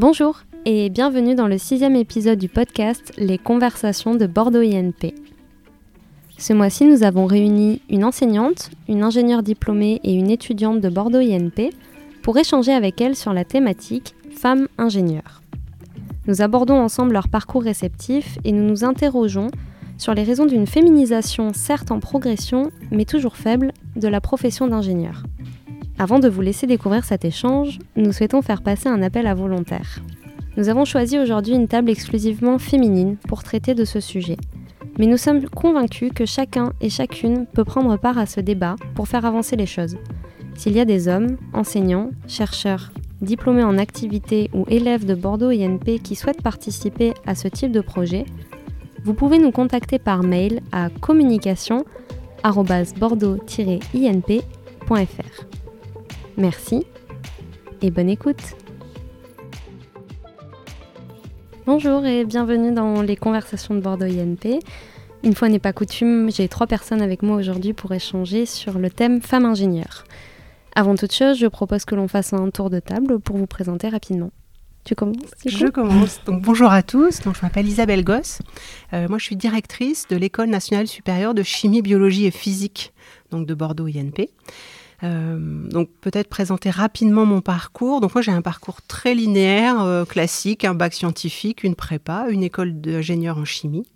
Bonjour et bienvenue dans le sixième épisode du podcast Les conversations de Bordeaux INP. Ce mois-ci, nous avons réuni une enseignante, une ingénieure diplômée et une étudiante de Bordeaux INP pour échanger avec elles sur la thématique Femmes ingénieures. Nous abordons ensemble leur parcours réceptif et nous nous interrogeons sur les raisons d'une féminisation certes en progression, mais toujours faible, de la profession d'ingénieur. Avant de vous laisser découvrir cet échange, nous souhaitons faire passer un appel à volontaires. Nous avons choisi aujourd'hui une table exclusivement féminine pour traiter de ce sujet. Mais nous sommes convaincus que chacun et chacune peut prendre part à ce débat pour faire avancer les choses. S'il y a des hommes, enseignants, chercheurs, diplômés en activité ou élèves de Bordeaux INP qui souhaitent participer à ce type de projet, vous pouvez nous contacter par mail à communication-bordeaux-inp.fr. Merci et bonne écoute. Bonjour et bienvenue dans les conversations de Bordeaux INP. Une fois n'est pas coutume, j'ai trois personnes avec moi aujourd'hui pour échanger sur le thème femmes ingénieures. Avant toute chose, je propose que l'on fasse un tour de table pour vous présenter rapidement. Tu commences Je commence. Donc, bonjour à tous. Donc, je m'appelle Isabelle Gosse. Euh, moi, je suis directrice de l'École nationale supérieure de chimie, biologie et physique donc de Bordeaux INP. Euh, donc peut-être présenter rapidement mon parcours. Donc moi j'ai un parcours très linéaire, euh, classique, un bac scientifique, une prépa, une école d'ingénieur en chimie,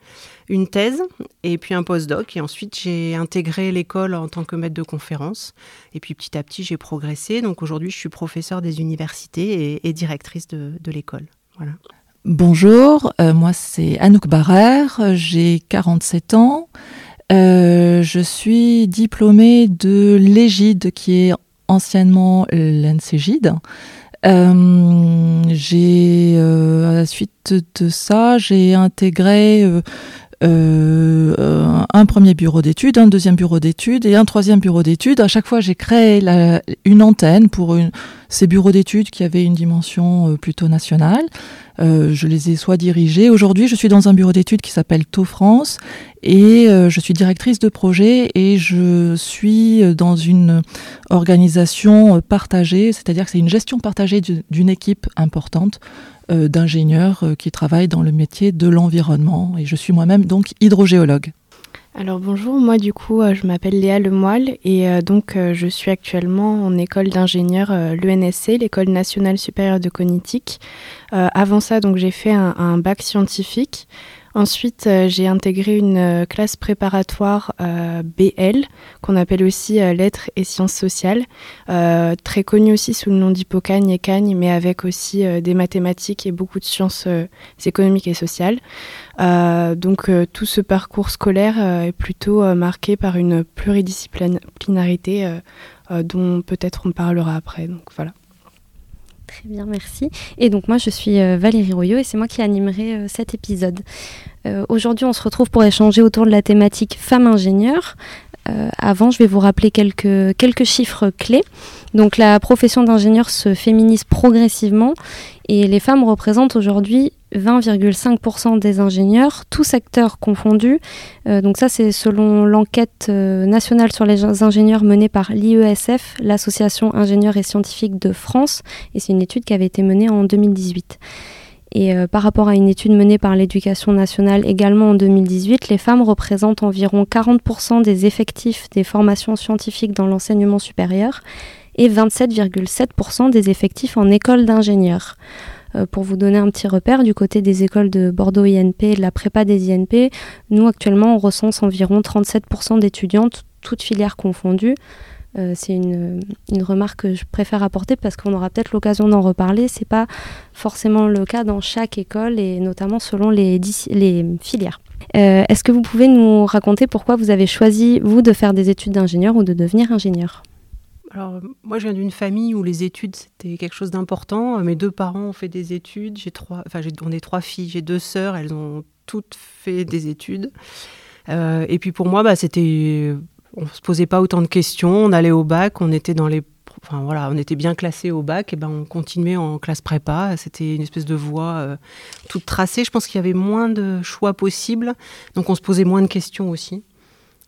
une thèse et puis un postdoc. Et ensuite j'ai intégré l'école en tant que maître de conférence. Et puis petit à petit j'ai progressé. Donc aujourd'hui je suis professeur des universités et, directrice de, l'école. Bonjour, euh, moi c'est Anouk Barrère, j'ai 47 ans. Euh, je suis diplômée de l'Égide, qui est anciennement l'ENSEGID. Euh, euh, à la suite de ça, j'ai intégré euh, un premier bureau d'études, un deuxième bureau d'études et un troisième bureau d'études. À chaque fois, j'ai créé une antenne pour ces bureaux d'études qui avaient une dimension euh, plutôt nationale. Euh, je les ai soit dirigés. Aujourd'hui, je suis dans un bureau d'études qui s'appelle Tau France et euh, je suis directrice de projet et je suis dans une organisation partagée, c'est-à-dire que c'est une gestion partagée d'une équipe importante euh, d'ingénieurs euh, qui travaillent dans le métier de l'environnement. Et je suis moi-même donc hydrogéologue. Alors bonjour, moi du coup euh, je m'appelle Léa Lemoile et donc je suis actuellement en école d'ingénieur l'ENSC, l'école nationale supérieure de cognitique. avant ça donc j'ai fait un, bac scientifique Ensuite, euh, j'ai intégré une euh, classe préparatoire euh, BL, qu'on appelle aussi lettres et sciences sociales, très connue aussi sous le nom d'Hippocagne et Cagne, mais avec aussi des mathématiques et beaucoup de sciences économiques et sociales. donc tout ce parcours scolaire est plutôt marqué par une pluridisciplinarité dont peut-être on parlera après. Donc voilà. Très bien, merci. Et donc moi, je suis euh, Valérie Royot et c'est moi qui animerai euh, cet épisode. Euh, aujourd'hui, on se retrouve pour échanger autour de la thématique femmes ingénieures. avant, je vais vous rappeler quelques, quelques chiffres clés. Donc la profession d'ingénieur se féminise progressivement et les femmes représentent aujourd'hui 20,5% des ingénieurs, tous secteurs confondus. Euh, donc ça, c'est selon l'enquête euh, nationale sur les ingénieurs menée par l'IESF, l'Association ingénieurs et scientifiques de France. Et c'est une étude qui avait été menée en 2018. Et euh, par rapport à une étude menée par l'éducation nationale également en 2018, les femmes représentent environ 40% des effectifs des formations scientifiques dans l'enseignement supérieur et 27,7% des effectifs en école d'ingénieurs. Euh, pour vous donner un petit repère, du côté des écoles de Bordeaux INP et de la prépa des INP, nous actuellement on recense environ 37% d'étudiantes, toutes filières confondues. Euh, c'est une, remarque que je préfère apporter parce qu'on aura peut-être l'occasion d'en reparler. C'est pas forcément le cas dans chaque école et notamment selon les, les filières. Euh, est-ce que vous pouvez nous raconter pourquoi vous avez choisi, vous, de faire des études d'ingénieur ou de devenir ingénieur? Alors, moi, je viens d'une famille où les études, c'était quelque chose d'important. Mes deux parents ont fait des études. J'ai trois, enfin, on est trois filles. J'ai deux sœurs. Elles ont toutes fait des études. Euh, et puis pour moi, bah, c'était, on se posait pas autant de questions. On allait au bac, on était dans les, enfin voilà, on était bien classés au bac. Et ben, on continuait en classe prépa. C'était une espèce de voie euh, toute tracée. Je pense qu'il y avait moins de choix possibles, donc on se posait moins de questions aussi.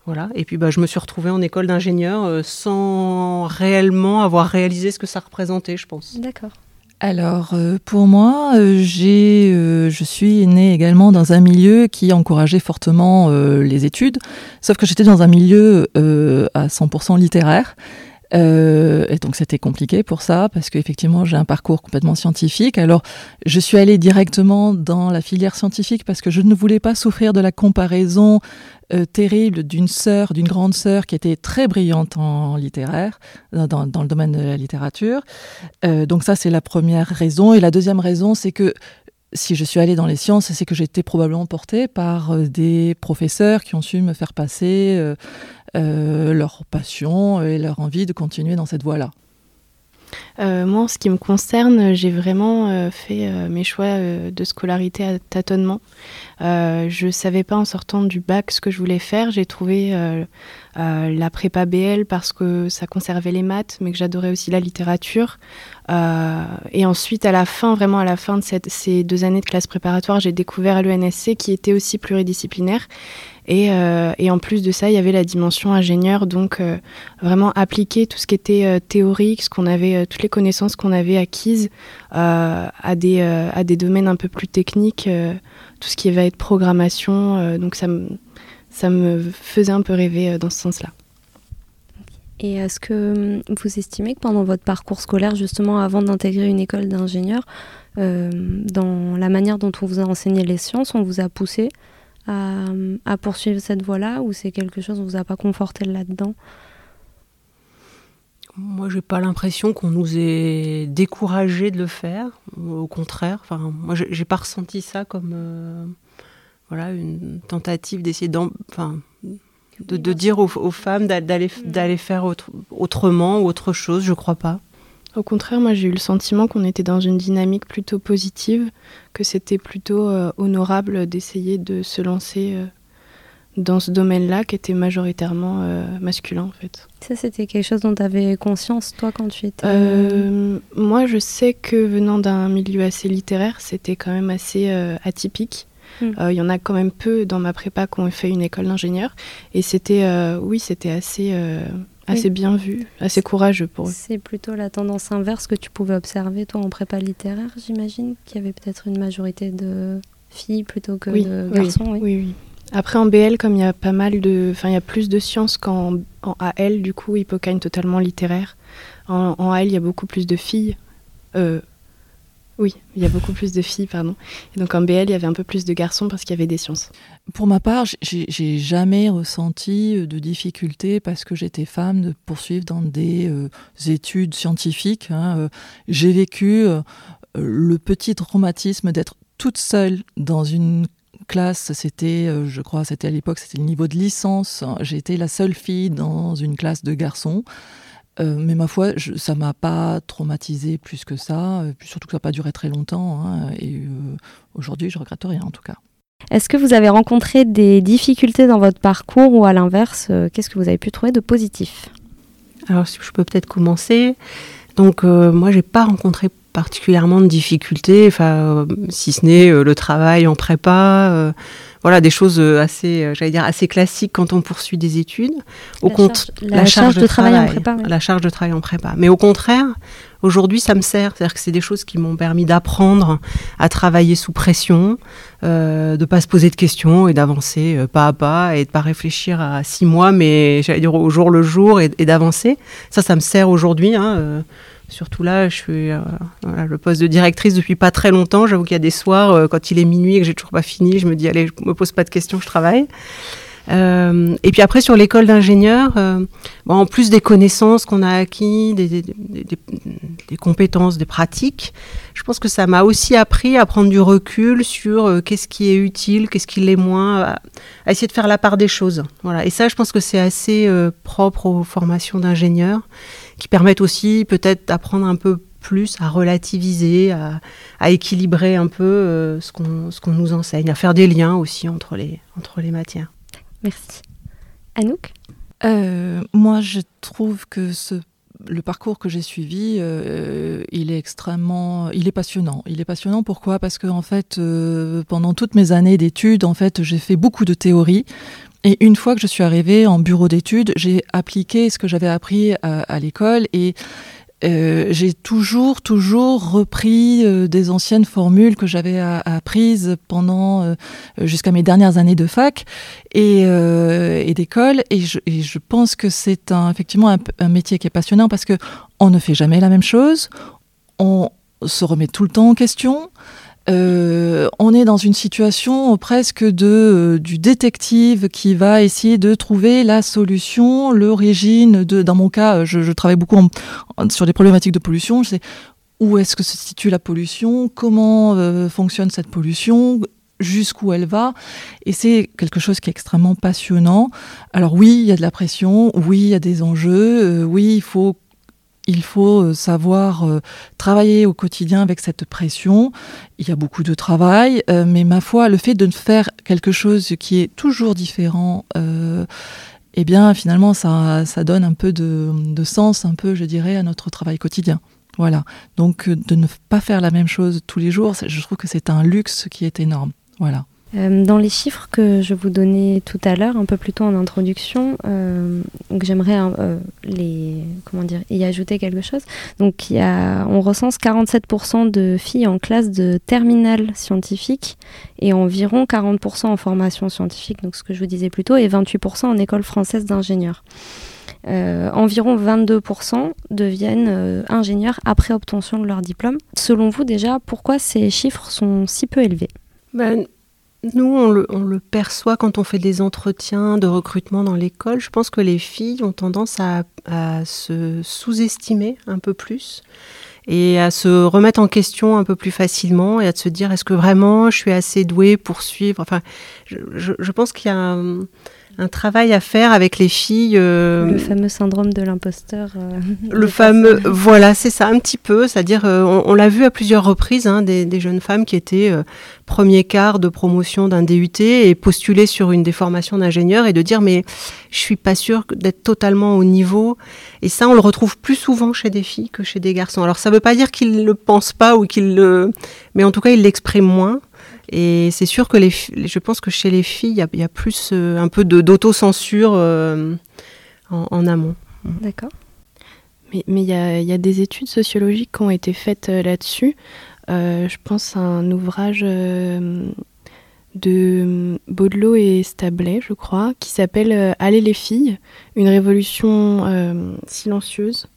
Voilà. Et puis bah, je me suis retrouvée en école d'ingénieur euh, sans réellement avoir réalisé ce que ça représentait, je pense. D'accord. Alors euh, pour moi, euh, j'ai, euh, je suis née également dans un milieu qui encourageait fortement les études, sauf que j'étais dans un milieu à 100% littéraire. et donc c'était compliqué pour ça parce qu'effectivement j'ai un parcours complètement scientifique. Alors je suis allée directement dans la filière scientifique parce que je ne voulais pas souffrir de la comparaison euh, terrible d'une sœur, d'une grande sœur qui était très brillante en littéraire, dans, le domaine de la littérature. Euh, donc ça, c'est la première raison. Et la deuxième raison, c'est que si je suis allée dans les sciences, c'est que j'étais probablement portée par euh, des professeurs qui ont su me faire passer leur passion et leur envie de continuer dans cette voie-là. Euh, moi, en ce qui me concerne, j'ai vraiment euh, fait euh, mes choix de scolarité à tâtonnement. je ne savais pas en sortant du bac ce que je voulais faire. J'ai trouvé la prépa BL parce que ça conservait les maths, mais que j'adorais aussi la littérature. et ensuite, à la fin, vraiment à la fin de ces deux années de classe préparatoire, j'ai découvert l'ENSC qui était aussi pluridisciplinaire euh, et, en plus de ça, il y avait la dimension ingénieur, donc euh, vraiment appliquer tout ce qui était euh, théorique, ce qu'on avait, toutes les connaissances qu'on avait acquises à, des, à des domaines un peu plus techniques, tout ce qui va être programmation. donc ça me, ça me faisait un peu rêver dans ce sens-là. Et est-ce que vous estimez que pendant votre parcours scolaire, justement avant d'intégrer une école d'ingénieur, dans la manière dont on vous a enseigné les sciences, on vous a poussé à, poursuivre cette voie-là ou c'est quelque chose qui ne vous a pas conforté là-dedans? Moi, j'ai pas l'impression qu'on nous ait découragé de le faire. Au contraire, enfin, moi, j'ai pas ressenti ça comme euh, voilà une tentative d'essayer enfin, de, de, dire aux, aux femmes d'aller d'aller faire autre, autrement ou autre chose. Je crois pas. Au contraire, moi j'ai eu le sentiment qu'on était dans une dynamique plutôt positive, que c'était plutôt euh, honorable d'essayer de se lancer euh, dans ce domaine-là qui était majoritairement euh, masculin en fait. Ça c'était quelque chose dont tu avais conscience toi quand tu étais... moi je sais que venant d'un milieu assez littéraire, c'était quand même assez atypique. Il y en a quand même peu dans ma prépa qui ont fait une école d'ingénieur. Et c'était, oui, c'était assez assez bien vu, assez courageux pour eux. C'est plutôt la tendance inverse que tu pouvais observer, toi, en prépa littéraire, j'imagine, qu'il y avait peut-être une majorité de filles plutôt que de garçons. Oui. oui, Après, en BL, comme il y a pas mal de. Enfin, il y a plus de sciences qu'en en AL, du coup, Hippocagne totalement littéraire. En, en, AL, il y a beaucoup plus de filles. Euh, oui, il y a beaucoup plus de filles, pardon. Et donc en BL, il y avait un peu plus de garçons parce qu'il y avait des sciences. Pour ma part, j'ai jamais ressenti euh, de difficulté parce que j'étais femme de poursuivre dans des euh, études scientifiques. Hein, euh. J'ai vécu le petit traumatisme d'être toute seule dans une classe, c'était, je crois, c'était à l'époque, c'était le niveau de licence. J'étais la seule fille dans une classe de garçons. Euh, mais ma foi, je, ça m'a pas traumatisé plus que ça, euh, surtout que ça n'a pas duré très longtemps. Hein, et euh, aujourd'hui, je regrette rien en tout cas. Est-ce que vous avez rencontré des difficultés dans votre parcours ou à l'inverse, qu'est-ce que vous avez pu trouver de positif? Alors, si je peux peut-être commencer. Donc, moi, j'ai pas rencontré particulièrement de difficultés, enfin, si ce n'est le travail en prépa voilà des choses euh, assez, euh, j'allais dire assez classiques quand on poursuit des études. Au compte, la, charge, de, travail, en prépa. La charge de travail en prépa. Mais au contraire, aujourd'hui, ça me sert. C'est-à-dire que c'est des choses qui m'ont permis d'apprendre à travailler sous pression, euh, de pas se poser de questions et d'avancer pas à pas et de pas réfléchir à six mois, mais j'allais dire au jour le jour et, d'avancer. Ça, ça me sert aujourd'hui. Hein, Surtout là, je suis euh, le poste de directrice depuis pas très longtemps. J'avoue qu'il y a des soirs, euh, quand il est minuit et que j'ai toujours pas fini, je me dis allez, je me pose pas de questions, je travaille. Euh, et puis après sur l'école d'ingénieur, en plus des connaissances qu'on a acquis, des, compétences, des pratiques, je pense que ça m'a aussi appris à prendre du recul sur qu'est-ce qui est utile, qu'est-ce qui l'est moins, à, essayer de faire la part des choses. Voilà. Et ça, je pense que c'est assez propre aux formations d'ingénieurs qui permettent aussi peut-être d'apprendre un peu plus à relativiser, à, équilibrer un peu euh, ce qu'on nous enseigne, à faire des liens aussi entre les, entre les matières. Merci. Anouk? Euh, Moi, je trouve que ce, le parcours que j'ai suivi, euh, il est extrêmement, il est passionnant. Il est passionnant pourquoi? Parce que en fait, pendant toutes mes années d'études, en fait, j'ai fait beaucoup de théories, et une fois que je suis arrivée en bureau d'études, j'ai appliqué ce que j'avais appris à, l'école et euh, j'ai toujours, toujours repris euh, des anciennes formules que j'avais apprises pendant euh, jusqu'à mes dernières années de fac et, d'école. Et je, pense que c'est un, effectivement un, un, métier qui est passionnant parce que on ne fait jamais la même chose, on se remet tout le temps en question. Euh, on est dans une situation presque de euh, du détective qui va essayer de trouver la solution, l'origine. Dans mon cas, je, je travaille beaucoup sur des problématiques de pollution. Je sais où est-ce que se situe la pollution, comment euh, fonctionne cette pollution, jusqu'où elle va. Et c'est quelque chose qui est extrêmement passionnant. Alors oui, il y a de la pression, oui, il y a des enjeux, oui, il faut il faut euh, savoir euh, travailler au quotidien avec cette pression. Il y a beaucoup de travail, euh, mais ma foi, le fait de faire quelque chose qui est toujours différent, eh bien, finalement, ça, ça donne un peu de, de, sens, un peu, je dirais, à notre travail quotidien. Voilà. Donc, de ne pas faire la même chose tous les jours, je trouve que c'est un luxe qui est énorme. Voilà. Euh, dans les chiffres que je vous donnais tout à l'heure, un peu plus tôt en introduction, euh, j'aimerais euh, les comment dire y ajouter quelque chose. Donc on recense 47% de filles en classe de terminale scientifique et environ 40% en formation scientifique, donc ce que je vous disais plus tôt, et 28% en école française d'ingénieurs. environ 22% deviennent ingénieurs après obtention de leur diplôme. Selon vous déjà, pourquoi ces chiffres sont si peu élevés? Ben, nous, on le, perçoit quand on fait des entretiens de recrutement dans l'école. Je pense que les filles ont tendance à, se sous-estimer un peu plus et à se remettre en question un peu plus facilement et à se dire est-ce que vraiment je suis assez douée pour suivre? Enfin, je, pense qu'il y a un, travail à faire avec les filles. Euh, le fameux syndrome de l'imposteur. Euh, le fameux, voilà, c'est ça un petit peu. C'est-à-dire, euh, on, l'a vu à plusieurs reprises, hein, des, des, jeunes femmes qui étaient premier quart de promotion d'un DUT et postuler sur une des formations d'ingénieur et de dire mais je suis pas sûre d'être totalement au niveau. Et ça, on le retrouve plus souvent chez des filles que chez des garçons. Alors ça veut pas dire qu'ils le pensent pas ou qu'ils le, mais en tout cas ils l'expriment moins. Et c'est sûr que les, je pense que chez les filles, il y, a, plus euh, un peu d'autocensure euh, en, amont. D'accord. Mais il y, y, a des études sociologiques qui ont été faites euh, là-dessus. Je pense à un ouvrage de Baudelot et Stablet, je crois, qui s'appelle Allez les filles, une révolution silencieuse,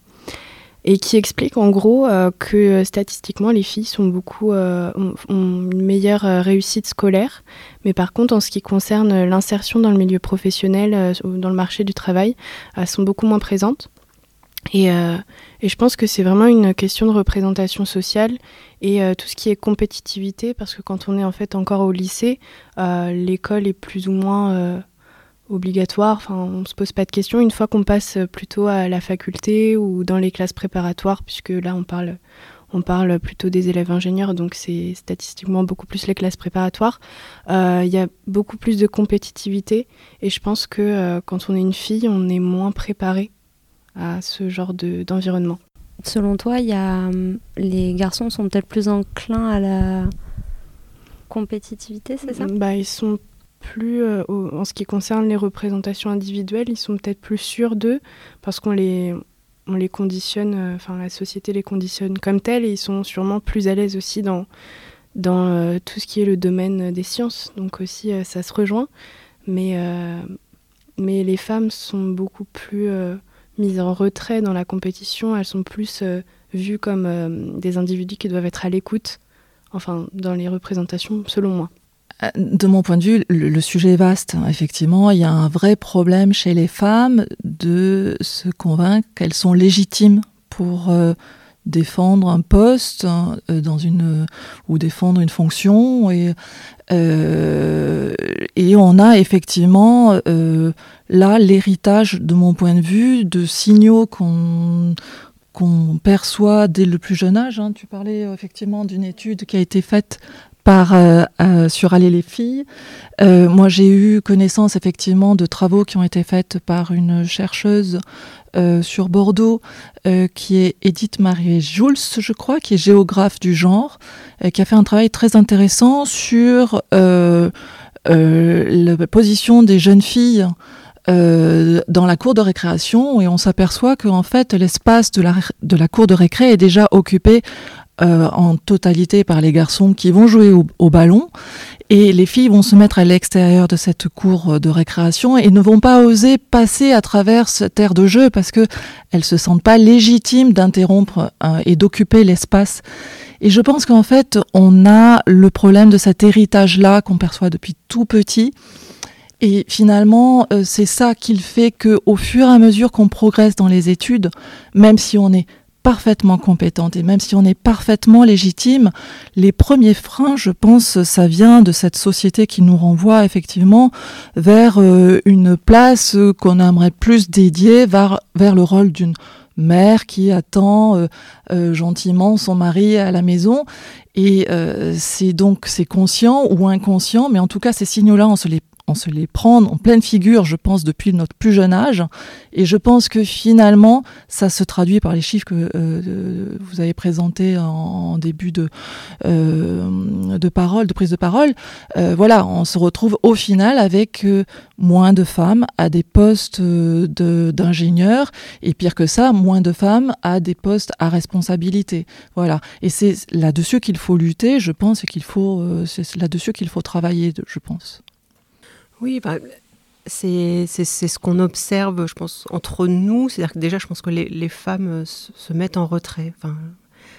et qui explique en gros que statistiquement les filles sont beaucoup ont, une meilleure réussite scolaire, mais par contre en ce qui concerne l'insertion dans le milieu professionnel, dans le marché du travail, elles sont beaucoup moins présentes. Et, et je pense que c'est vraiment une question de représentation sociale et euh, tout ce qui est compétitivité, parce que quand on est en fait encore au lycée, euh, l'école est plus ou moins euh, obligatoire, enfin on se pose pas de questions. Une fois qu'on passe plutôt à la faculté ou dans les classes préparatoires, puisque là on parle, on parle plutôt des élèves ingénieurs, donc c'est statistiquement beaucoup plus les classes préparatoires. Il y a beaucoup plus de compétitivité et je pense que quand on est une fille, on est moins préparé à ce genre d'environnement. Selon toi, y a, hum, les garçons sont peut-être plus enclins à la compétitivité, c'est ça? Bah, Ils sont plus, euh, en ce qui concerne les représentations individuelles, ils sont peut-être plus sûrs d'eux parce qu'on les, on les conditionne, euh, enfin la société les conditionne comme tels et ils sont sûrement plus à l'aise aussi dans, euh, tout ce qui est le domaine des sciences. Donc aussi, ça se rejoint. Mais, les femmes sont beaucoup plus mises en retrait dans la compétition, elles sont plus vues comme des individus qui doivent être à l'écoute, enfin dans les représentations, selon moi. Euh, de mon point de vue, le, sujet est vaste. Effectivement, il y a un vrai problème chez les femmes de se convaincre qu'elles sont légitimes pour défendre un poste dans une ou défendre une fonction et on a effectivement là l'héritage, de mon point de vue, de signaux qu'on perçoit dès le plus jeune âge. Hein. Tu parlais euh, effectivement d'une étude qui a été faite euh, euh, sur aller les filles. moi, j'ai eu connaissance effectivement de travaux qui ont été faits par une chercheuse sur Bordeaux, qui est Edith Marie Jules, je crois, qui est géographe du genre, qui a fait un travail très intéressant sur la position des jeunes filles dans la cour de récréation et on s'aperçoit qu'en fait l'espace de la, de la cour de récré est déjà occupé en totalité par les garçons qui vont jouer au, ballon et les filles vont se mettre à l'extérieur de cette cour de récréation et ne vont pas oser passer à travers cette aire de jeu parce que elles se sentent pas légitimes d'interrompre et d'occuper l'espace. Et je pense qu'en fait, on a le problème de cet héritage-là qu'on perçoit depuis tout petit. Et finalement, euh, c'est ça qui fait que, au fur et à mesure qu'on progresse dans les études, même si on est parfaitement compétente et même si on est parfaitement légitime, les premiers freins, je pense, ça vient de cette société qui nous renvoie effectivement vers euh, une place qu'on aimerait plus dédiée vers, vers le rôle d'une mère qui attend euh, euh, gentiment son mari à la maison. Et c'est donc c'est conscient ou inconscient, mais en tout cas ces signaux-là, on se les on se les prend en pleine figure, je pense, depuis notre plus jeune âge. Et je pense que finalement, ça se traduit par les chiffres que euh, vous avez présentés en, début de, euh, de parole, de prise de parole. Euh, voilà, on se retrouve au final avec moins de femmes à des postes d'ingénieurs et pire que ça, moins de femmes à des postes à responsabilité. Voilà. Et c'est là-dessus qu'il faut lutter, je pense, et qu'il faut, c'est là-dessus qu'il faut travailler, je pense. Oui, bah, c'est ce qu'on observe, je pense, entre nous. C'est-à-dire que déjà, je pense que les, femmes euh, se, mettent en retrait. Enfin,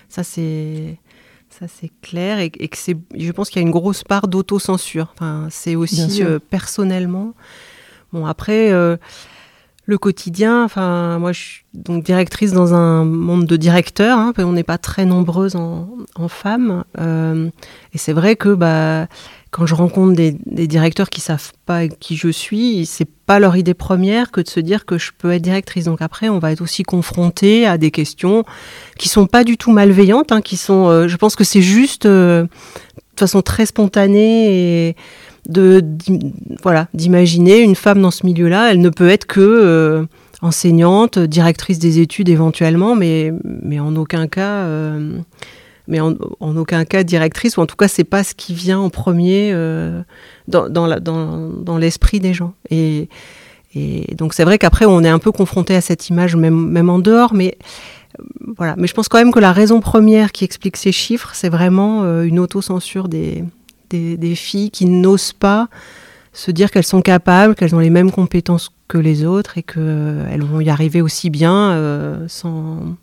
ça, c'est ça c'est clair et, que c'est je pense qu'il y a une grosse part d'autocensure enfin c'est aussi euh, personnellement bon après euh, le quotidien enfin moi je suis donc directrice dans un monde de directeurs hein, on n'est pas très nombreuses en, femmes et c'est vrai que bah quand je rencontre des, directeurs qui savent pas qui je suis, c'est pas leur idée première que de se dire que je peux être directrice. Donc après, on va être aussi confronté à des questions qui sont pas du tout malveillantes, hein, qui sont, euh, je pense que c'est juste euh, de façon très spontanée et de, voilà d'imaginer une femme dans ce milieu-là. Elle ne peut être que euh, enseignante, directrice des études éventuellement, mais mais en aucun cas mais en, aucun cas directrice, ou en tout cas, c'est pas ce qui vient en premier euh, dans, dans l'esprit des gens. Et, et donc, c'est vrai qu'après, on est un peu confronté à cette image, même, même en dehors, mais euh, voilà. Mais je pense quand même que la raison première qui explique ces chiffres, c'est vraiment euh, une autocensure des, des, filles qui n'osent pas se dire qu'elles sont capables, qu'elles ont les mêmes compétences que les autres et qu'elles vont y arriver aussi bien sans,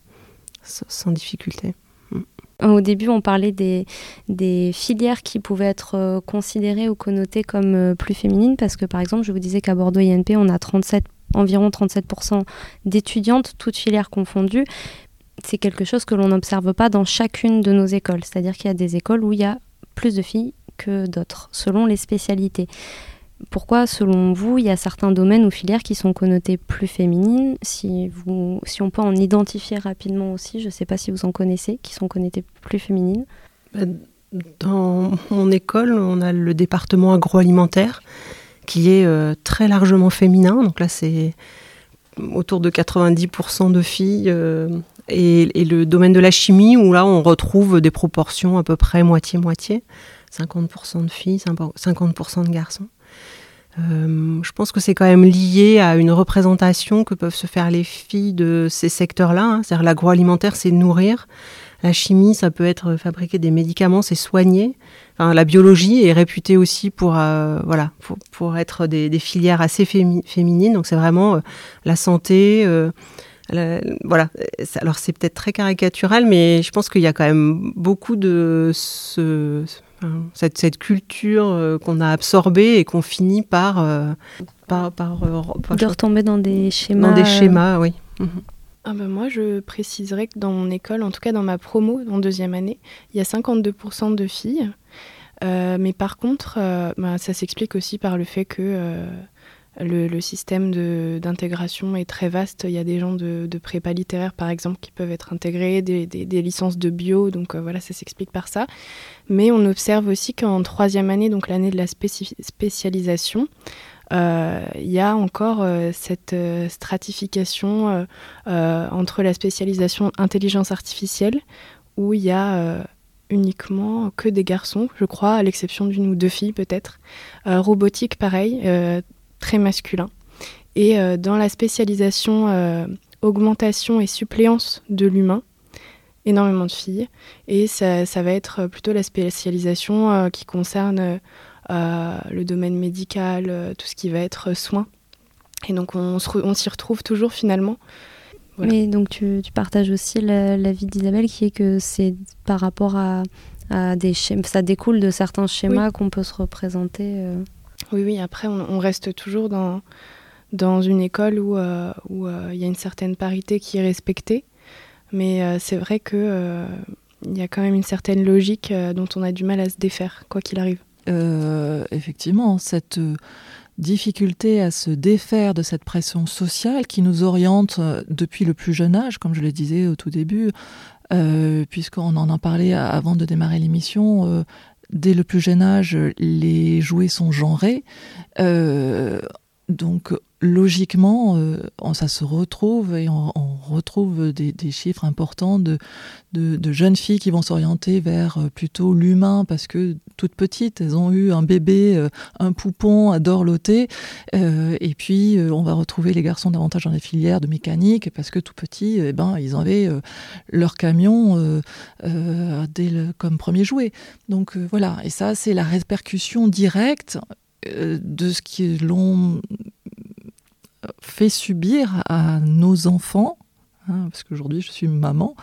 sans difficulté. Au début, on parlait des, filières qui pouvaient être euh, considérées ou connotées comme euh, plus féminines, parce que par exemple, je vous disais qu'à Bordeaux INP, on a 37, environ 37% d'étudiantes, toutes filières confondues. C'est quelque chose que l'on n'observe pas dans chacune de nos écoles. C'est-à-dire qu'il y a des écoles où il y a plus de filles que d'autres, selon les spécialités pourquoi, selon vous, il y a certains domaines ou filières qui sont connotés plus féminines si, vous, si on peut en identifier rapidement aussi, je ne sais pas si vous en connaissez, qui sont connotées plus féminines? Bah, Dans mon école, on a le département agroalimentaire qui est euh, très largement féminin. Donc là, c'est autour de 90% de filles. Euh, et, et, le domaine de la chimie, où là, on retrouve des proportions à peu près moitié-moitié. 50% de filles, 50% de garçons. Euh, je pense que c'est quand même lié à une représentation que peuvent se faire les filles de ces secteurs-là. Hein. C'est-à-dire l'agroalimentaire, c'est nourrir. La chimie, ça peut être fabriquer des médicaments, c'est soigner. Enfin, la biologie est réputée aussi pour, euh, voilà, pour, être des, filières assez féminines. Donc c'est vraiment euh, la santé. voilà. Alors c'est peut-être très caricatural, mais je pense qu'il y a quand même beaucoup de ce, cette, cette, culture euh, qu'on a absorbée et qu'on finit par, euh, par, par, euh, de retomber dans des schémas. Dans des schémas, oui. Mhm. Ah ben moi, je préciserais que dans mon école, en tout cas dans ma promo en deuxième année, il y a 52% de filles. mais par contre, ben, ça s'explique aussi par le fait que le, système d'intégration est très vaste. Il y a des gens de, prépa littéraire, par exemple, qui peuvent être intégrés, des, licences de bio, donc euh, voilà, ça s'explique par ça. Mais on observe aussi qu'en troisième année, donc l'année de la spécialisation, euh, il y a encore euh, cette stratification entre la spécialisation intelligence artificielle, où il y a uniquement que des garçons, je crois, à l'exception d'une ou deux filles peut-être. robotique, pareil, très masculin. Et dans la spécialisation augmentation et suppléance de l'humain, énormément de filles. Et ça, va être plutôt la spécialisation qui concerne le domaine médical, tout ce qui va être soins. Et donc on, s'y retrouve toujours finalement. Mais donc tu, partages aussi l'avis d'Isabelle qui est que c'est par rapport à, des schémas, ça découle de certains schémas qu'on peut se représenter. Euh. Oui, oui, après on, reste toujours dans, dans une école où euh, euh, il y a une certaine parité qui est respectée. Mais c'est vrai qu'il il y a quand même une certaine logique dont on a du mal à se défaire, quoi qu'il arrive. effectivement, cette difficulté à se défaire de cette pression sociale qui nous oriente euh, depuis le plus jeune âge, comme je le disais au tout début, euh, puisqu'on en a parlé avant de démarrer l'émission. Euh, dès le plus jeune âge, les jouets sont genrés. donc logiquement, euh, ça se retrouve et on, retrouve des, chiffres importants de, de, jeunes filles qui vont s'orienter vers euh, plutôt l'humain parce que toutes petites, elles ont eu un bébé, euh, un poupon à dorloter. et puis, on va retrouver les garçons davantage dans les filières de mécanique parce que tout petits, eh ben, ils avaient leur camion dès comme premier jouet. Donc voilà, et ça, c'est la répercussion directe de ce qui l'ont fait subir à nos enfants, hein, parce qu'aujourd'hui je suis maman,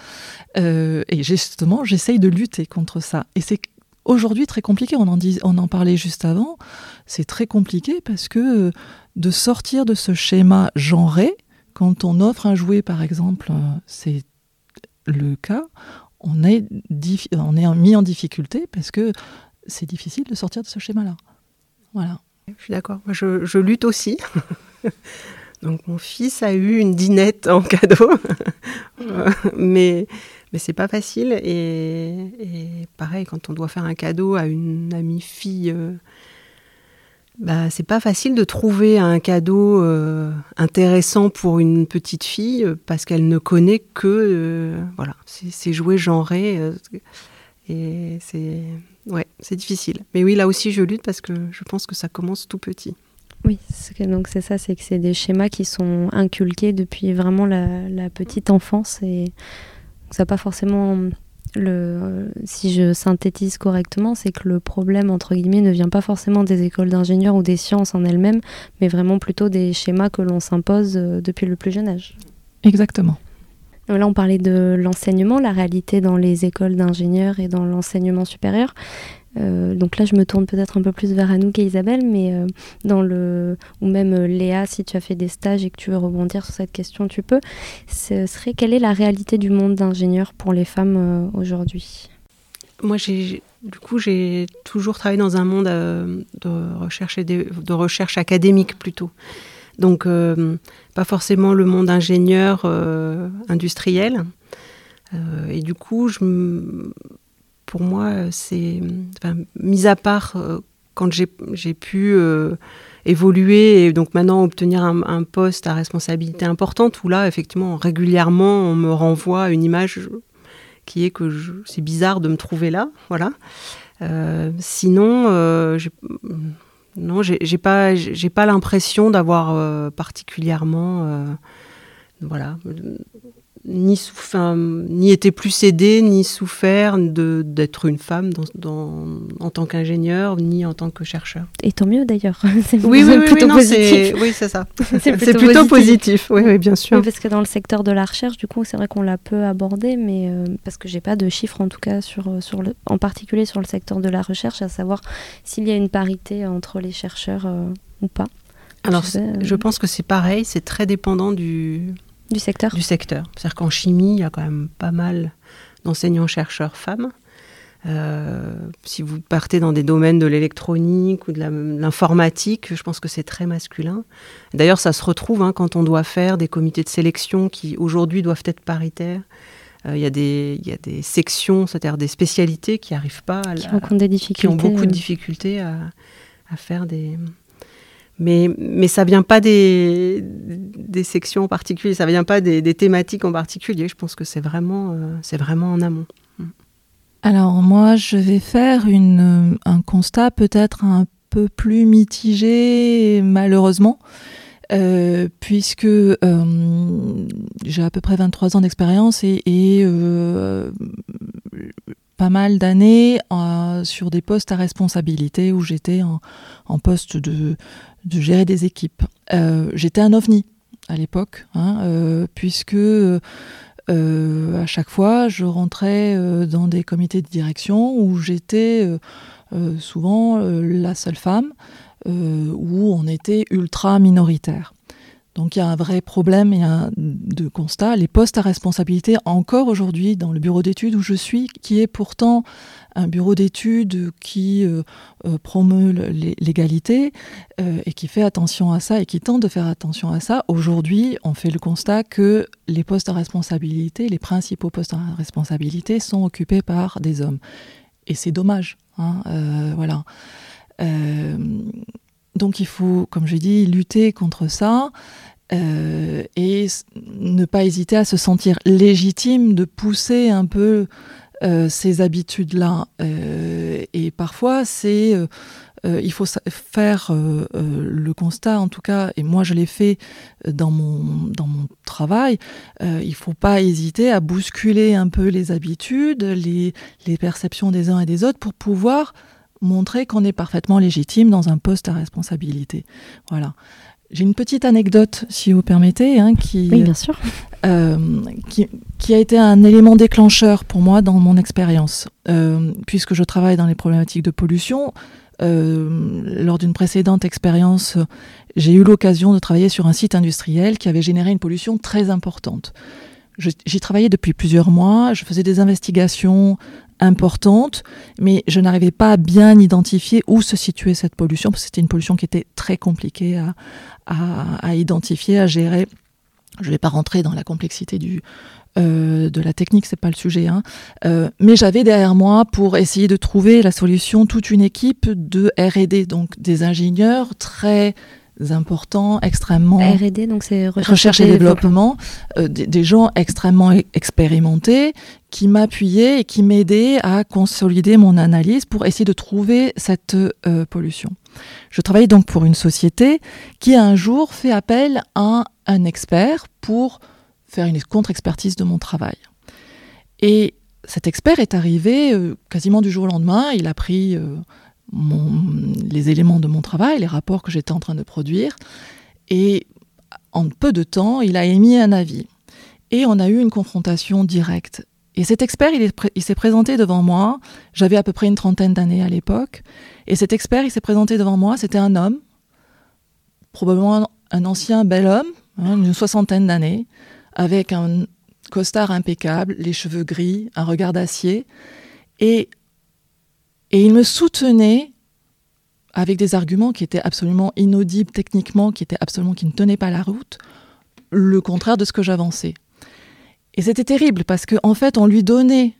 euh, et justement j'essaye de lutter contre ça. Et c'est aujourd'hui très compliqué, on en, dit, on en parlait juste avant, c'est très compliqué parce que euh, de sortir de ce schéma genré, quand on offre un jouet par exemple, euh, c'est le cas, on est, on est mis en difficulté parce que c'est difficile de sortir de ce schéma-là. Voilà. Je suis d'accord. Je, je, lutte aussi. Donc mon fils a eu une dinette en cadeau, mais mais c'est pas facile et, pareil quand on doit faire un cadeau à une amie fille, euh, bah c'est pas facile de trouver un cadeau euh, intéressant pour une petite fille parce qu'elle ne connaît que euh, voilà ces jouets genrés et c'est ouais c'est difficile. Mais oui là aussi je lutte parce que je pense que ça commence tout petit. Oui, donc c'est ça, c'est que c'est des schémas qui sont inculqués depuis vraiment la, petite enfance et ça pas forcément le, si je synthétise correctement, c'est que le problème entre guillemets ne vient pas forcément des écoles d'ingénieurs ou des sciences en elles-mêmes, mais vraiment plutôt des schémas que l'on s'impose euh, depuis le plus jeune âge. Exactement. Là, on parlait de l'enseignement, la réalité dans les écoles d'ingénieurs et dans l'enseignement supérieur. Euh, donc là, je me tourne peut-être un peu plus vers Anouk et Isabelle, mais euh, dans le ou même euh, Léa, si tu as fait des stages et que tu veux rebondir sur cette question, tu peux. Ce serait quelle est la réalité du monde d'ingénieur pour les femmes aujourd'hui? Moi, j'ai du coup, j'ai toujours travaillé dans un monde de recherche de, recherche académique plutôt. Donc, pas forcément le monde ingénieur industriel. et du coup, je pour moi, c'est, mis à part euh, quand j'ai pu euh, évoluer et donc maintenant obtenir un, poste à responsabilité importante, où là, effectivement, régulièrement, on me renvoie à une image qui est que c'est bizarre de me trouver là, voilà. Euh, sinon, non, j'ai pas, j'ai pas l'impression d'avoir particulièrement, voilà, ni, ni été plus aidée, ni souffert d'être une femme dans, en tant qu'ingénieur, ni en tant que chercheur. Et tant mieux d'ailleurs. oui, oui, plutôt positif. Oui, c'est ça. c'est plutôt, positif. Oui, oui, bien sûr. parce que dans le secteur de la recherche, du coup, c'est vrai qu'on l'a peu abordé, mais euh, parce que j'ai pas de chiffres en tout cas sur, euh, sur le, en particulier sur le secteur de la recherche, à savoir s'il y a une parité entre les chercheurs euh, ou pas. Alors, je pense que c'est pareil, c'est très dépendant du, du secteur? Du secteur. C'est-à-dire qu'en chimie, il y a quand même pas mal d'enseignants-chercheurs femmes. Euh, si vous partez dans des domaines de l'électronique ou de l'informatique, je pense que c'est très masculin. D'ailleurs, ça se retrouve hein, quand on doit faire des comités de sélection qui aujourd'hui doivent être paritaires. Euh, il y, a des, y a des sections, c'est-à-dire des spécialités qui n'arrivent pas à, qui, des difficultés, qui ont beaucoup de difficultés à, à faire des, mais, mais ça vient pas des, des sections en particulier, ça vient pas des, thématiques en particulier. Je pense que c'est vraiment, euh, vraiment en amont. Mm. Alors moi, je vais faire une, un constat peut-être un peu plus mitigé, malheureusement. euh, puisque euh, j'ai à peu près 23 ans d'expérience et, euh, pas mal d'années sur des postes à responsabilité où j'étais en, poste de, gérer des équipes. j'étais un ovni à l'époque, hein, puisque à chaque fois je rentrais dans des comités de direction où j'étais souvent la seule femme. Euh, où on était ultra minoritaire. Donc il y a un vrai problème et un de constat. Les postes à responsabilité, encore aujourd'hui dans le bureau d'études où je suis, qui est pourtant un bureau d'études qui euh, euh, promeut l'égalité et qui fait attention à ça et qui tente de faire attention à ça, aujourd'hui on fait le constat que les postes à responsabilité, les principaux postes à responsabilité sont occupés par des hommes. Et c'est dommage. Hein, voilà. Euh, donc il faut, comme j'ai dit, lutter contre ça. Euh, et ne pas hésiter à se sentir légitime de pousser un peu euh, ces habitudes-là. et parfois, c'est il faut faire le constat, en tout cas, et moi je l'ai fait dans mon, dans mon travail, il ne faut pas hésiter à bousculer un peu les habitudes, les, les perceptions des uns et des autres pour pouvoir montrer qu'on est parfaitement légitime dans un poste à responsabilité. Voilà. J'ai une petite anecdote, si vous permettez, hein, qui, oui, bien sûr. Euh, qui, a été un élément déclencheur pour moi dans mon expérience, euh, puisque je travaille dans les problématiques de pollution. Euh, lors d'une précédente expérience, j'ai eu l'occasion de travailler sur un site industriel qui avait généré une pollution très importante. J'y travaillais depuis plusieurs mois, je faisais des investigations importante, mais je n'arrivais pas à bien identifier où se situait cette pollution, parce que c'était une pollution qui était très compliquée à, identifier, à gérer. Je ne vais pas rentrer dans la complexité du, euh, de la technique, c'est pas le sujet. Hein. Euh, mais j'avais derrière moi, pour essayer de trouver la solution, toute une équipe de R&D, donc des ingénieurs très importants, extrêmement... R&D, donc c'est recherche, et développement, euh, des, gens extrêmement expérimentés qui m'appuyaient et qui m'aidaient à consolider mon analyse pour essayer de trouver cette euh, pollution. Je travaillais donc pour une société qui un jour fait appel à un expert pour faire une contre-expertise de mon travail. Et cet expert est arrivé euh, quasiment du jour au lendemain, il a pris les éléments de mon travail, les rapports que j'étais en train de produire. Et en peu de temps, il a émis un avis. Et on a eu une confrontation directe. Et cet expert, il, s'est présenté devant moi. J'avais à peu près une trentaine d'années à l'époque. Et cet expert, il s'est présenté devant moi. C'était un homme, probablement un ancien bel homme, hein, une soixantaine d'années, avec un costard impeccable, les cheveux gris, un regard d'acier. Et et il me soutenait avec des arguments qui étaient absolument inaudibles techniquement, qui étaient absolument qui ne tenaient pas la route, le contraire de ce que j'avançais. Et c'était terrible parce qu'en en fait, on lui donnait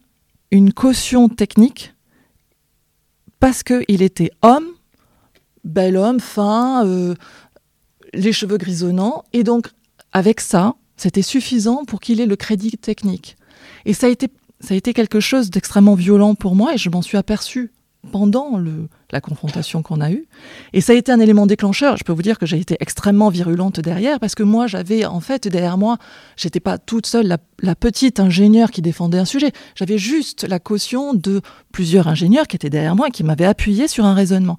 une caution technique parce qu'il était homme, bel homme, fin, euh, les cheveux grisonnants, et donc avec ça, c'était suffisant pour qu'il ait le crédit technique. Et ça a été ça a été quelque chose d'extrêmement violent pour moi et je m'en suis aperçue pendant le, la confrontation qu'on a eue. Et ça a été un élément déclencheur. Je peux vous dire que j'ai été extrêmement virulente derrière parce que moi, j'avais en fait derrière moi, j'étais pas toute seule la, petite ingénieure qui défendait un sujet. J'avais juste la caution de plusieurs ingénieurs qui étaient derrière moi et qui m'avaient appuyé sur un raisonnement.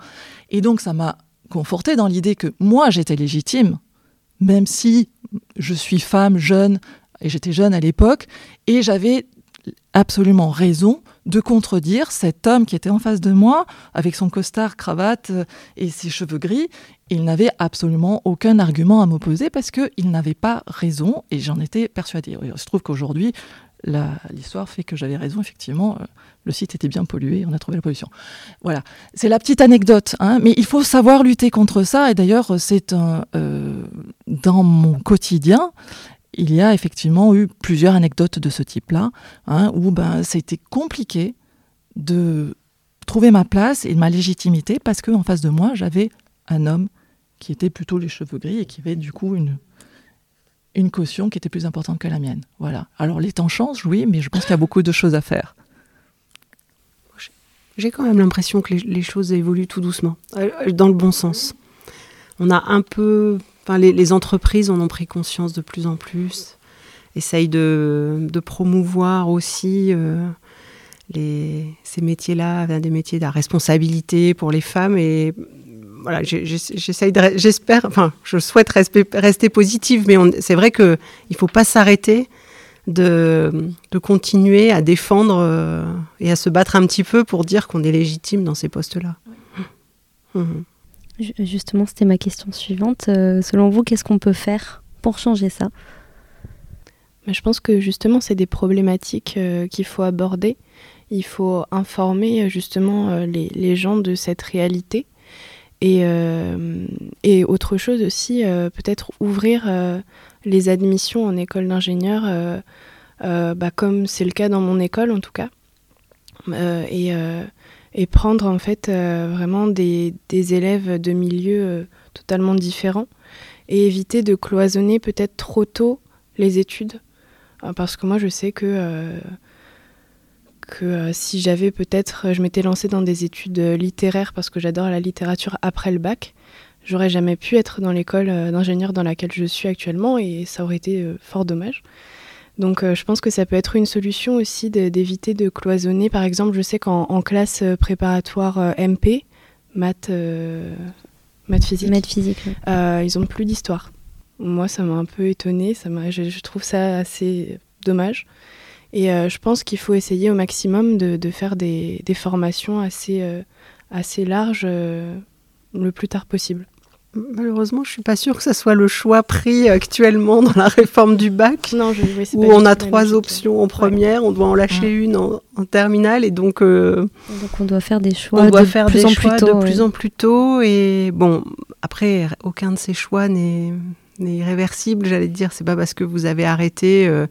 Et donc, ça m'a conforté dans l'idée que moi, j'étais légitime, même si je suis femme, jeune, et j'étais jeune à l'époque, et j'avais absolument raison de contredire cet homme qui était en face de moi, avec son costard, cravate euh, et ses cheveux gris. Il n'avait absolument aucun argument à m'opposer parce qu'il n'avait pas raison et j'en étais persuadée. Il se trouve qu'aujourd'hui, l'histoire fait que j'avais raison, effectivement, euh, le site était bien pollué, on a trouvé la pollution. Voilà, c'est la petite anecdote, hein, mais il faut savoir lutter contre ça, et d'ailleurs, c'est euh, dans mon quotidien, il y a effectivement eu plusieurs anecdotes de ce type-là, hein, où ben, c'était compliqué de trouver ma place et ma légitimité parce qu'en face de moi, j'avais un homme qui était plutôt les cheveux gris et qui avait du coup une, une caution qui était plus importante que la mienne. Voilà. Alors les temps changent, oui, mais je pense qu'il y a beaucoup de choses à faire. J'ai quand même l'impression que les, choses évoluent tout doucement, euh, dans le bon sens. On a un peu enfin, les, entreprises en ont pris conscience de plus en plus, essayent de, promouvoir aussi les, ces métiers-là, des métiers de la responsabilité pour les femmes. Et voilà, j'essaye j'espère, enfin, je souhaite rester, positive, mais c'est vrai qu'il ne faut pas s'arrêter de, de, continuer à défendre euh, et à se battre un petit peu pour dire qu'on est légitime dans ces postes-là. Mhm. Justement, c'était ma question suivante. Euh, selon vous, qu'est-ce qu'on peut faire pour changer ça? Je pense que justement, c'est des problématiques euh, qu'il faut aborder. Il faut informer justement les, gens de cette réalité. Et, autre chose aussi, peut-être ouvrir les admissions en école d'ingénieur, euh, euh, bah, comme c'est le cas dans mon école en tout cas, euh, et, et, prendre en fait vraiment des, élèves de milieux totalement différents et éviter de cloisonner peut-être trop tôt les études. Parce que moi je sais que que si j'avais peut-être, je m'étais lancée dans des études littéraires parce que j'adore la littérature après le bac, j'aurais jamais pu être dans l'école euh, d'ingénieur dans laquelle je suis actuellement et ça aurait été euh, fort dommage. Donc euh, je pense que ça peut être une solution aussi d'éviter de, cloisonner. Par exemple, je sais qu'en classe préparatoire MP, maths, maths physique, maths physique ils ont plus d'histoire. Moi, ça m'a un peu étonnée. Ça je, je, trouve ça assez dommage. Et je pense qu'il faut essayer au maximum de, de faire des, des, formations assez, assez larges le plus tard possible. Malheureusement, je suis pas sûre que ce soit le choix pris actuellement dans la réforme du bac, non, je, où on a trois options en première, on doit en lâcher une en, terminale, et donc, euh, donc on doit faire des choix. On doit de faire plus des en choix plus tôt, de plus en plus tôt, et bon, après, aucun de ces choix n'est irréversible. J'allais dire, c'est pas parce que vous avez arrêté. Euh,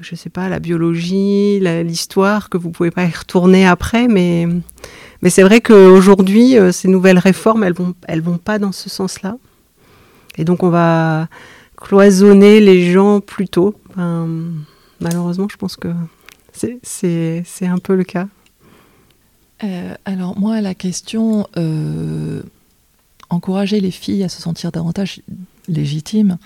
je sais pas, la biologie, l'histoire, que vous pouvez pas y retourner après, mais mais c'est vrai qu'aujourd'hui, euh, ces nouvelles réformes, elles vont, elles vont pas dans ce sens-là. Et donc, on va cloisonner les gens plus tôt. malheureusement, je pense que c'est un peu le cas. Euh, alors, moi, la question euh, encourager les filles à se sentir davantage légitimes.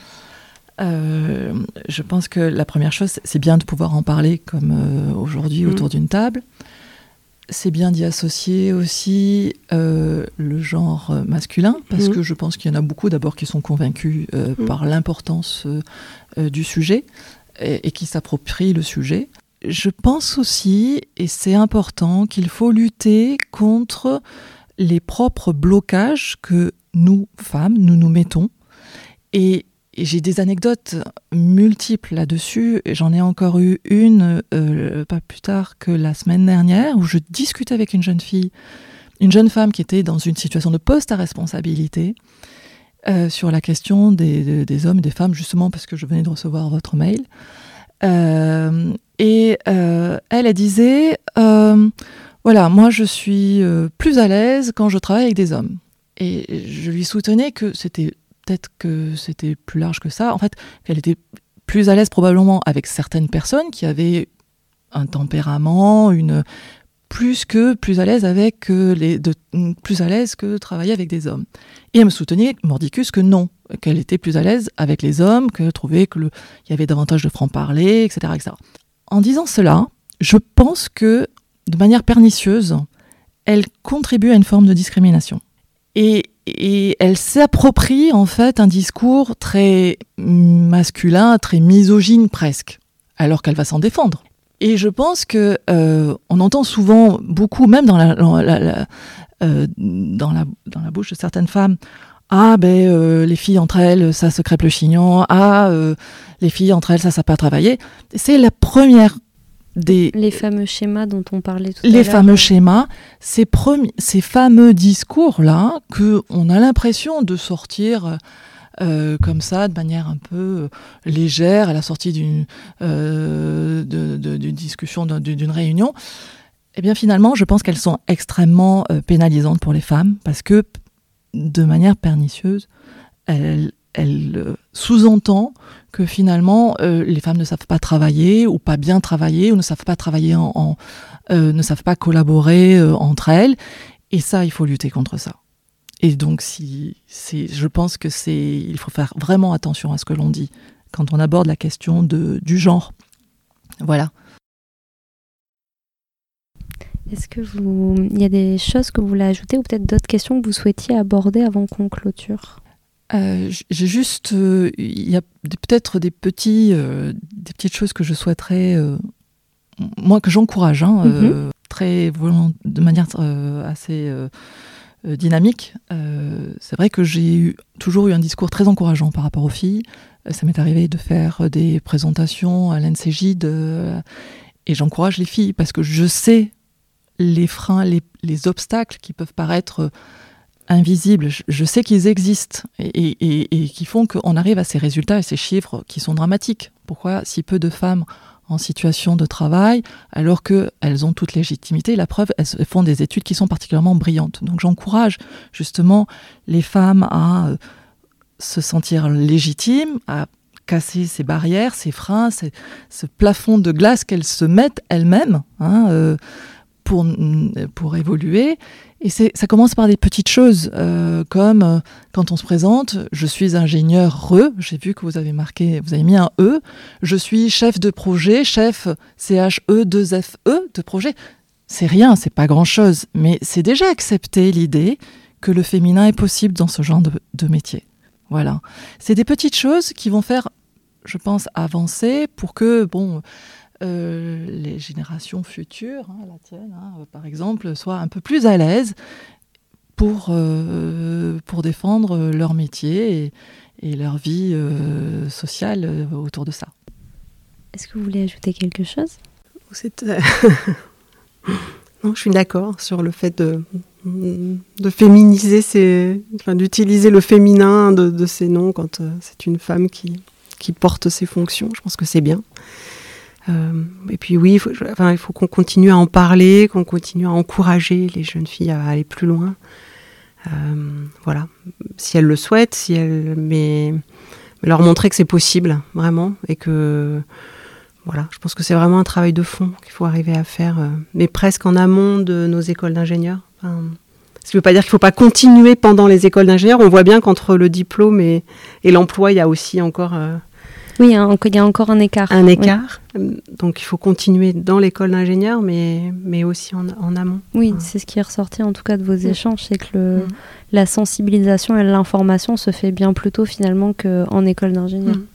je pense que la première chose, c'est bien de pouvoir en parler comme aujourd'hui mmh. autour d'une table c'est bien d'y associer aussi euh, le genre masculin, parce mm. que je pense qu'il y en a beaucoup d'abord qui sont convaincus euh, mm. par l'importance euh, du sujet et, qui s'approprient le sujet. Je pense aussi, et c'est important, qu'il faut lutter contre les propres blocages que nous, femmes, nous nous mettons. Et et j'ai des anecdotes multiples là-dessus. J'en ai encore eu une euh, pas plus tard que la semaine dernière où je discutais avec une jeune fille, une jeune femme qui était dans une situation de poste à responsabilité euh, sur la question des, hommes et des femmes, justement parce que je venais de recevoir votre mail. Euh, et elle, elle disait, voilà, moi je suis plus à l'aise quand je travaille avec des hommes. Et je lui soutenais que c'était peut-être que c'était plus large que ça. En fait, qu'elle était plus à l'aise probablement avec certaines personnes qui avaient un tempérament, une plus que plus à l'aise avec euh, les de, plus à l'aise que travailler avec des hommes. Et elle me soutenait mordicus que non, qu'elle était plus à l'aise avec les hommes, qu'elle trouvait que il y avait davantage de franc-parler, etc., etc. En disant cela, je pense que de manière pernicieuse, elle contribue à une forme de discrimination. Et et elle s'approprie en fait un discours très masculin, très misogyne presque, alors qu'elle va s'en défendre. Et je pense que euh, on entend souvent beaucoup, même dans la, dans la, euh, dans la, dans la bouche de certaines femmes, ah ben euh, les filles entre elles ça se crêpe le chignon, ah les filles entre elles ça ça pas travailler. C'est la première les fameux schémas dont on parlait tout à l'heure. Les fameux schémas, ces, ces fameux discours-là, que on a l'impression de sortir euh, comme ça, de manière un peu euh, légère, à la sortie d'une euh, discussion, d'une réunion, eh bien finalement, je pense qu'elles sont extrêmement pénalisantes pour les femmes, parce que de manière pernicieuse, elles, elle sous-entend que finalement euh, les femmes ne savent pas travailler ou pas bien travailler ou ne savent pas travailler en, euh, ne savent pas collaborer euh, entre elles et ça il faut lutter contre ça et donc, si, je pense que c'est, il faut faire vraiment attention à ce que l'on dit quand on aborde la question de, du genre. Voilà. Est-ce que vous, il y a des choses que vous voulez ajouter ou peut-être d'autres questions que vous souhaitiez aborder avant qu'on clôture? Euh, J'ai juste, euh, il y a peut-être des petits, euh, des petites choses que je souhaiterais, moi que j'encourage, hein, mhm. très de manière assez dynamique. C'est vrai que j'ai eu, toujours eu un discours très encourageant par rapport aux filles. Ça m'est arrivé de faire des présentations à l'NCJ et j'encourage les filles parce que je sais les freins, les, obstacles qui peuvent paraître euh, invisibles, je, sais qu'ils existent et, qui font qu'on arrive à ces résultats et ces chiffres qui sont dramatiques. Pourquoi si peu de femmes en situation de travail alors qu'elles ont toute légitimité? La preuve, elles font des études qui sont particulièrement brillantes. Donc j'encourage justement les femmes à euh, se sentir légitimes, à casser ces barrières, ces freins, ce plafond de glace qu'elles se mettent elles-mêmes. Hein, euh, pour, évoluer. Et ça commence par des petites choses, euh, comme euh, quand on se présente, je suis ingénieur RE, j'ai vu que vous avez marqué, vous avez mis un E, je suis chef de projet, chef CHE2FE e de projet. C'est rien, c'est pas grand chose, mais c'est déjà accepter l'idée que le féminin est possible dans ce genre de, de métier. Voilà. C'est des petites choses qui vont faire, je pense, avancer pour que, bon, euh, les générations futures, hein, la tienne hein, par exemple, soient un peu plus à l'aise pour, euh, pour défendre leur métier et, leur vie euh, sociale autour de ça. Est-ce que vous voulez ajouter quelque chose? Non, je suis d'accord sur le fait de, de féminiser, ces, enfin, d'utiliser le féminin de, de ces noms quand c'est une femme qui, qui porte ces fonctions. Je pense que c'est bien. Euh, et puis oui, enfin, il faut qu'on continue à en parler, qu'on continue à encourager les jeunes filles à aller plus loin. Euh, voilà, si elles le souhaitent, si elles, mais, leur montrer que c'est possible, vraiment, et que voilà, je pense que c'est vraiment un travail de fond qu'il faut arriver à faire, euh, mais presque en amont de nos écoles d'ingénieurs. Enfin, qui ne veut pas dire qu'il ne faut pas continuer pendant les écoles d'ingénieurs. On voit bien qu'entre le diplôme et l'emploi, il y a aussi encore oui, hein, il y a encore un écart. Un écart. Donc il faut continuer dans l'école d'ingénieur, mais, mais aussi en, amont. Oui, c'est ce qui est ressorti en tout cas de vos échanges, c'est que le, mm. la sensibilisation et l'information se fait bien plus tôt finalement qu'en école d'ingénieur. Mm.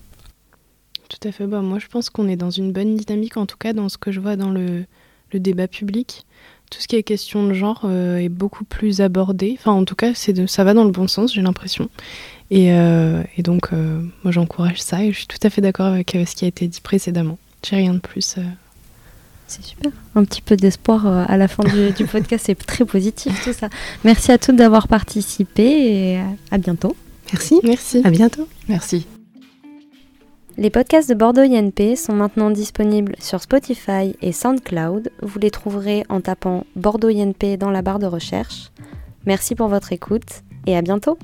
Tout à fait. Bah, moi, je pense qu'on est dans une bonne dynamique, en tout cas dans ce que je vois dans le, le débat public. Tout ce qui est question de genre euh, est beaucoup plus abordé. Enfin, en tout cas, c'est ça va dans le bon sens, j'ai l'impression. Euh, et, donc, euh, moi, j'encourage ça et je suis tout à fait d'accord avec euh, ce qui a été dit précédemment. J'ai rien de plus. C'est super. Un petit peu d'espoir à la fin du, podcast, c'est très positif tout ça. Merci à toutes d'avoir participé et à bientôt. Merci. Merci. À bientôt. Merci. Les podcasts de Bordeaux INP sont maintenant disponibles sur Spotify et SoundCloud. Vous les trouverez en tapant Bordeaux INP dans la barre de recherche. Merci pour votre écoute et à bientôt.